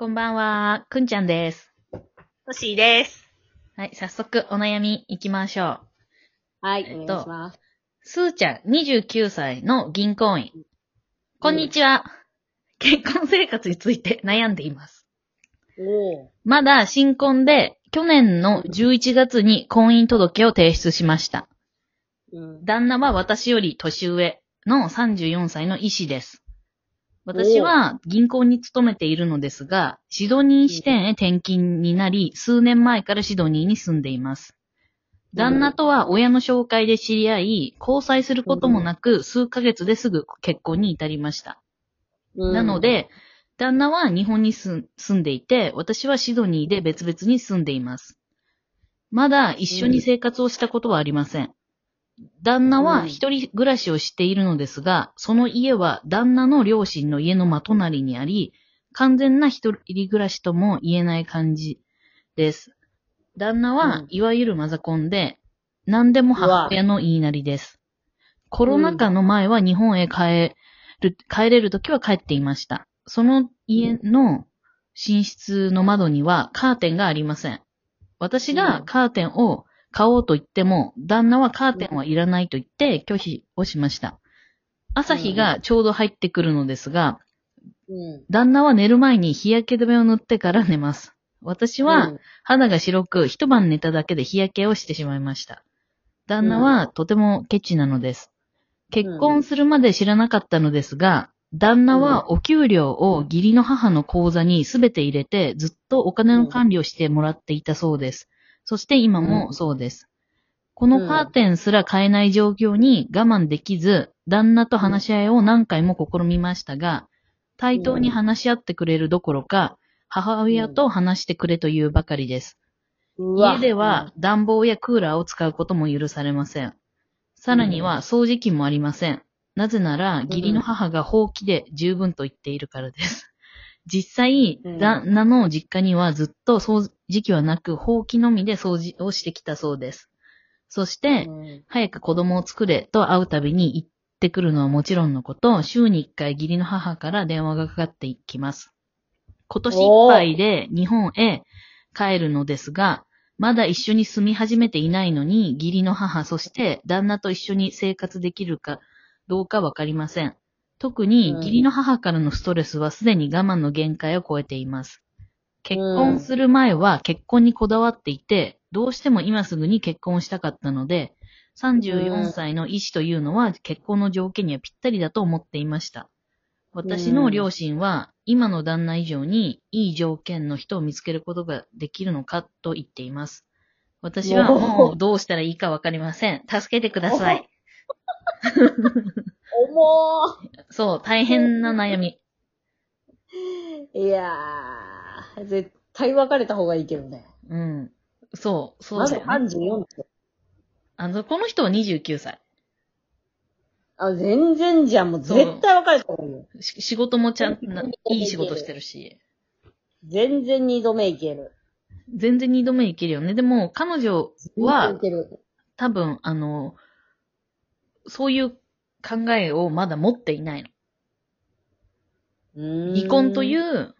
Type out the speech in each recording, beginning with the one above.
こんばんは、くんちゃんです。トシーです。はい、早速お悩み行きましょはい、えっとお願いします。う。すーちゃん、29歳の銀行員。こんにちは。結婚生活について悩んでいます。おまだ新婚で、去年の11月に婚姻届を提出しました。うん。旦那は私より年上の34歳の医師です。私は銀行に勤めているのですが、シドニー支店へ転勤になり、数年前からシドニーに住んでいます。旦那とは親の紹介で知り合い、交際することもなく、数ヶ月ですぐ結婚に至りました。うんなの、で、旦那は日本に住住んでいて、私はシドニーで別々に住んでいます。まだ一緒に生活をしたことはありません。旦那は一人暮らしをしているのですが、その家は旦那の両親の家の真隣にあり、完全な一人暮らしとも言えない感じです。旦那はうんいわゆるマザコンで、何でも母親の言いなりです。コロナ禍の前は日本へ帰る、帰れるときは帰っていました。その家の寝室の窓にはカーテンがありません。私がカーテンを買おうと言っても、旦那はカーテンはいらないと言って拒否をしました。朝日がちょうど入ってくるのですが、うん。旦那は寝る前に日焼け止めを塗ってから寝ます。私はうん、肌が白く一晩寝ただけで日焼けをしてしまいました。旦那はとてもケチなのです。結婚するまで知らなかったのですが、旦那はお給料を義理の母の口座にすべて入れてずっとお金の管理をしてもらっていたそうです。そして今もそうです。このカーテンすら買えない状況に我慢できず、旦那と話し合いを何回も試みましたが、対等に話し合ってくれるどころか、母親と話してくれというばかりです。家では、暖房やクーラーを使うことも許されません。さらには掃除機もありません。なぜなら、義理の母が放棄で十分と言っているからです。実際うん、旦那の実家にはずっと掃除機はなく、放棄のみで掃除をしてきたそうです。そして、うん早く子供を作れと会うたびに言ってくるのはもちろんのこと、週に一回義理の母から電話がかかっていきます。今年いっぱいで日本へ帰るのですが、まだ一緒に住み始めていないのに、義理の母、そして旦那と一緒に生活できるかどうかわかりません。特に義理の母からのストレスはすでに我慢の限界を超えています。結婚する前は結婚にこだわっていて、どうしても今すぐに結婚したかったので、34歳の医師というのは結婚の条件にはぴったりだと思っていました。私の両親は今の旦那以上にいい条件の人を見つけることができるのかと言っています。私はもうどうしたらいいかわかりません。助けてください。重 そう、大変な悩み。ーいやー、絶対別れた方がいいけどね。うん。そう、そうまずだよ、ね。34って。あの、この人は29歳。あ、全然じゃん。もう絶対別れた方がいいよ。し仕事もちゃん、ないい仕事してるし。全然二度目いける。全然二度目いけるよね。でも、彼女は全然いける。多分、あの、そういう考えをまだ持っていないの。離離婚という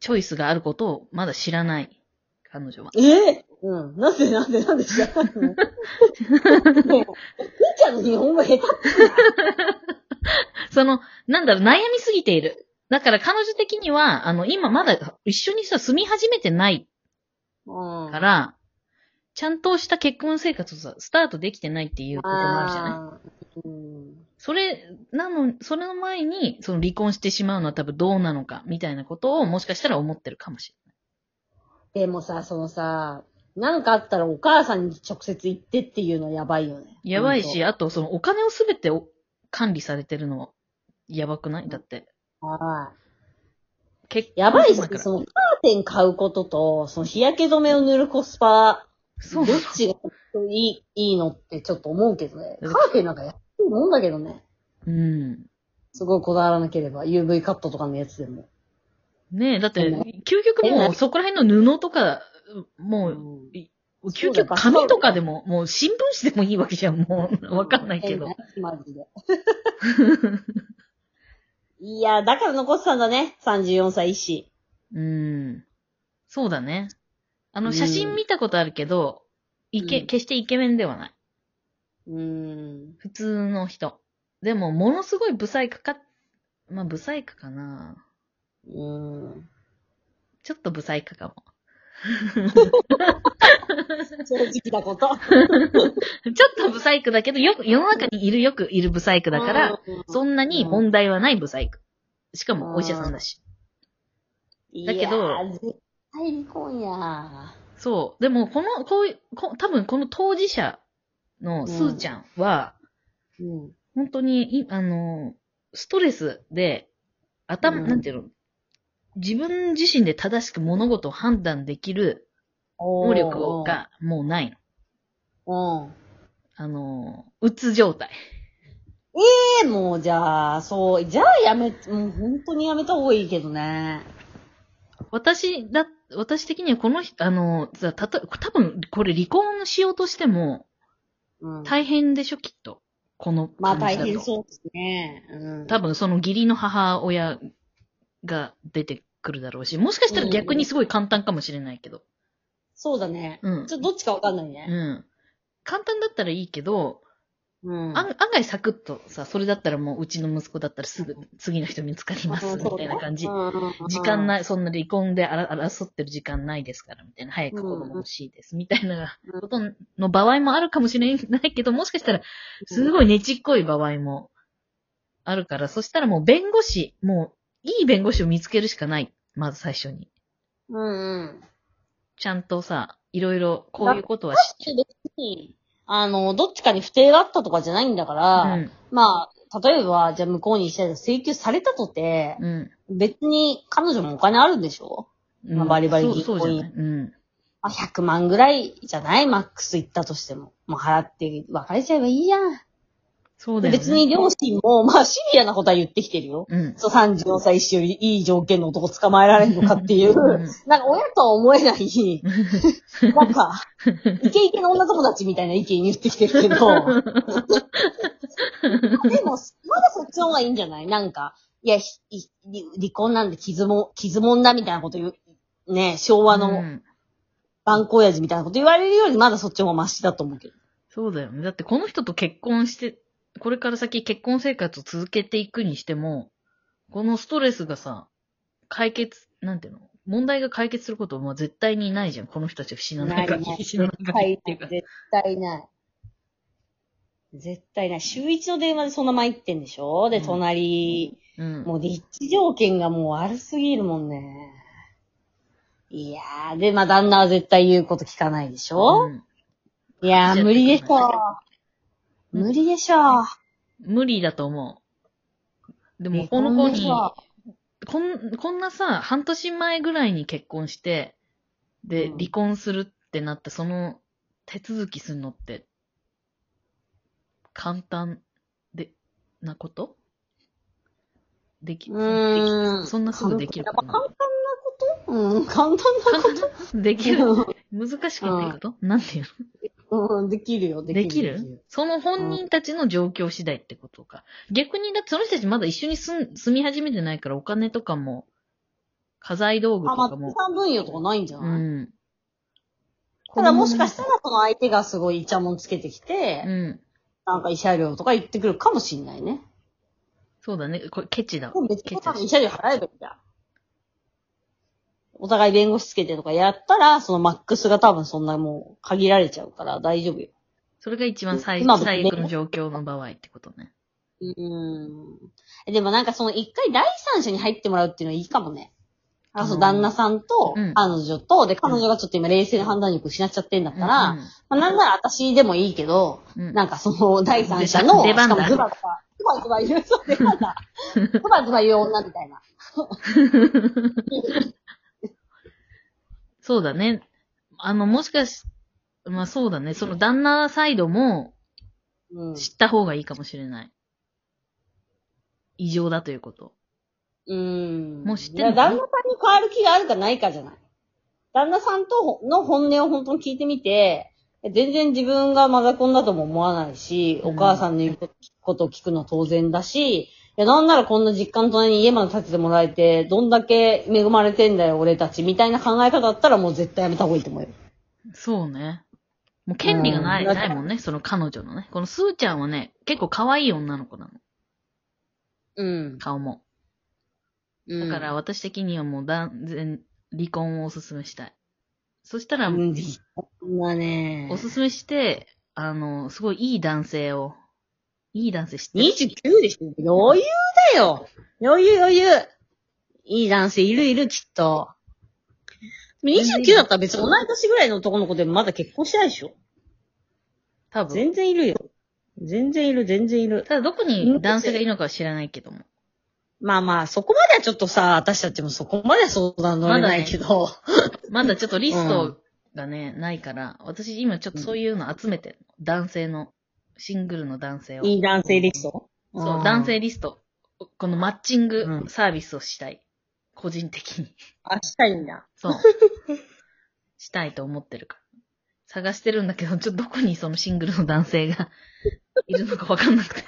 チョイスがあることをまだ知らない。彼女は。え？うん。なんでなんでなんで知らないの？ねえちゃんの日本語下手その、なんだろう、悩みすぎている。だから彼女的には、あの、今まだ一緒にさ、住み始めてないうんから、ちゃんとした結婚生活をさ、スタートできてないっていうこともあるじゃない？うんそれ、なの、それの前に、その離婚してしまうのは多分どうなのか、みたいなことをもしかしたら思ってるかもしでもさ、そのさ、なんかあったらお母さんに直接行ってっていうのはやばいよね。れない。やばいし、あとそのお金をすべてお管理されてるの、やばくない？だって。は結い。やばいしそのカーテン買うことと、その日焼け止めを塗るコスパ、そうどっちがいい、いいのってちょっと思うけどね。うんカーテンなんか安いもんだけどね。うん。すごいこだわらなければ、UV カットとかのやつでも。ねえ、だって究極もえうそこら辺の布とか、もう、うん究極紙とかでも、もう新聞紙でもいいわけじゃん、もう。わかんないけど。マジで。いや、だから残ってたんだね。34歳医師。うん。そうだね。あの、うん写真見たことあるけど、イケ、うん決してイケメンではない。うーん。普通の人。でも、ものすごいブサイクか、まあ、ブサイクかな。うーん。ちょっとブサイクかも。正直なこと。ちょっとブサイクだけど、よく、世の中にいるよくいるブサイクだから、うん、そんなに問題はないブサイク。しかも、お医者さんだし。だけど絶対離婚や。そう。でも、この、こういう、こ多分この当事者のスーちゃんは、うん。本当に、いあの、ストレスで、頭、うんなんていうの、自分自身で正しく物事を判断できる能能力がもうないの。うん。あの、うつ状態。ええもうじゃあ、そう、じゃあやめ、もう本当にやめた方がいいけどね。私だ、私的にはこの人、あの、さたと、多分これ離婚しようとしてもうん。大変でしょ、きっと。このまあ大。変そうですね。うん。多分その義理の母親が出てくるだろうし、もしかしたら逆にすごい簡単かもしれないけど。そうだね。うんちょっとどっちかわかんないうん。ね。簡単だったらいいけど、うん。案案外サクッとさ、それだったらもううちの息子だったらすぐ次の人見つかります、みたいな感じ。時間い。ない、そんな離婚であら争ってる時間ないですから、みたいな。早く子供欲しいです、みたいなことの場合もあるかもしれないけど、もしかしたら、すごいねちっこい場合もあるから、そしたらもう弁護士、もう、いい弁護士を見つけるしかない。まず最初に。うんうん。ちゃんとさ、いろいろ、こういうことはし、別に、あの、どっちかに不定があったとかじゃないんだから、うん、まあ、例えば、じゃあ向こうにしたら請求されたとて、うん。別に彼女もお金あるんでしょ？うんまあバリバリ銀行員そうじゃない。うん。あ、100万ぐらいじゃない？マックス行ったとしても。もう払って別れちゃえばいいじゃん。そうだよね。別に両親も、まあシビアなことは言ってきてるよ。うん。そう、34歳一よりいい条件の男捕まえられるのかっていう、うんなんか親とは思えない、なんか、イケイケの女友達みたいな意見言ってきてるけど、でも、まだそっちの方がいいんじゃない？なんか、いや、ひい離離婚なんで傷も、傷もんだみたいなこと言う、ね、昭和うのん頑固親父みたいなこと言われるよりまだそっちの方がマシだと思うけど。そうだよね。だってこの人と結婚して、これから先結婚生活を続けていくにしても、このストレスがさ、解決、なんていうの？問題が解決することは絶対にないじゃん。この人たちが死なない限り。死なない絶限りっていうか。絶対ない。絶対ない。週一の電話でそんな参ってんでしょ？で、うん隣、うん。もう立地条件がもう悪すぎるもんね。いやー、で、まあ、旦那は絶対言うこと聞かないでしょ、うんいやー、無理でしょうん無理でしょ。無理だと思う。でも、えこの子にこんな、こん、なさ、半年前ぐらいに結婚して、で、うん。離婚するってなって、その手続きするのって、簡単で、なこと？でき、うーん。そんなすぐできる簡単なこと？うん、簡単なこと？のできる？難しくないこと？なんていううん、できるよ、のできる？できるその本人たちの状況次第ってことか。逆に、だってその人たちまだ一緒に住み始めてないからお金とかも、家財道具とあ、まかも。あ、産分与とかないんじゃうない、ん。ただもしかしたらその相手がすごいイチャモンつけてきて、うん。なんか慰謝料とか言ってくるかもしんないね。そうだね。これ、ケチだも別ケチだし。に多分慰謝料払えばいいじゃん。お互い弁護士つけてとかやったら、そのマックスが多分そんなもう限られちゃうから大丈夫よ。それが一番最今最悪の状況の場合ってことね。うーん。でもなんかその一回第三者に入ってもらうっていうのはいいかもね。あ、そう、うん旦那さんとうん、彼女と、で、彼女がちょっと今冷静な判断力失っちゃってんだったら、うんまあ、なんなら私でもいいけど、うんなんかその第三者の、出番だしかもズバズバ、ズバズバ言う、そう、出番だ。ズバズバ言う女みたいな。そうだね。あの、もしかし、まあそうだね。その旦那サイドもうん。知った方がいいかもしれない。異常だということ。うん。もう知ってるの？いや旦那さんに変わる気があるかないかじゃない。旦那さんとの本音を本当に聞いてみて、全然自分がマザコンだとも思わないし、うんお母さんの言うことを聞くのは当然だし、いや、なんならこんな実家の隣に家まで建ててもらえて、どんだけ恵まれてんだよ、俺たち、みたいな考え方だったらもう絶対やめた方がいいと思うよ。そうね。もう権利がない、うんないもんね、その彼女のね。このスーちゃんはね、結構可愛い女の子なの。うん。顔も。だだから、私的にはもう断然離婚をおすすめしたい。そしたら、うん、そんなね。おすすめして、あの、すごいいい男性を、いい男性知ってる29でしょ余裕だよ余裕余裕いい男性いるいる、きっと。29だったら別に同い年ぐらいの男の子でもまだ結婚してないでしょ多分。全然いるよ。全然いる、全然いる。ただどこに男性がいるのかは知らないけども。まあまあ、そこまではちょっとさ、私たちもそこまでは相談乗れないけど。まだちょっとリストがね、ないから、私今ちょっとそういうの集めてるの。男性の、シングルの男性を。いい男性リスト？そう、男。性リスト。このマッチングうんサービスをしたい。個人的に。あ、したいんだ。そう。したいと思ってるから。探してるんだけど、ちょっとどこにそのシングルの男性が いるのかわかんなくて。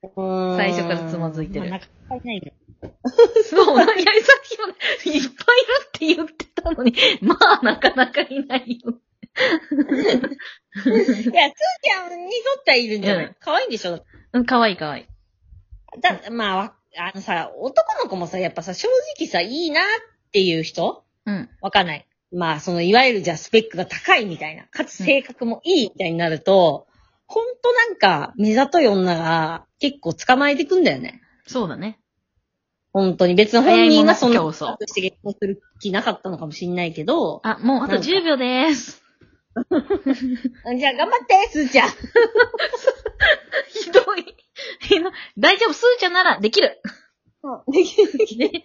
最初からつまずいてるまあなかなかいないね。そう、いや、さっきもねいっぱいいるって言ってたのに、まあ、なかなかいないよ。いや、つーちゃんにとってはいるんじゃなうんい可愛いんでしょ？うん、かわいいかわいい。だ、まあわ、あのさ、男の子もさ、やっぱさ、正直さ、いいなっていう人？うん。わかんない。まあ、その、いわゆるじゃあスペックが高いみたいな、かつ性格もいいみたいになると、ほんとなんか、目ざとい女が結構捕まえてくんだよね。そうだね。本当に。別に本人がそんな早いものして結婚する気なかったのかもしんないけど、あ、もうあとなんか10秒でーす。じゃあ頑張って、すーちゃん。ひどい。大丈夫、スーちゃんならできる。できるできるね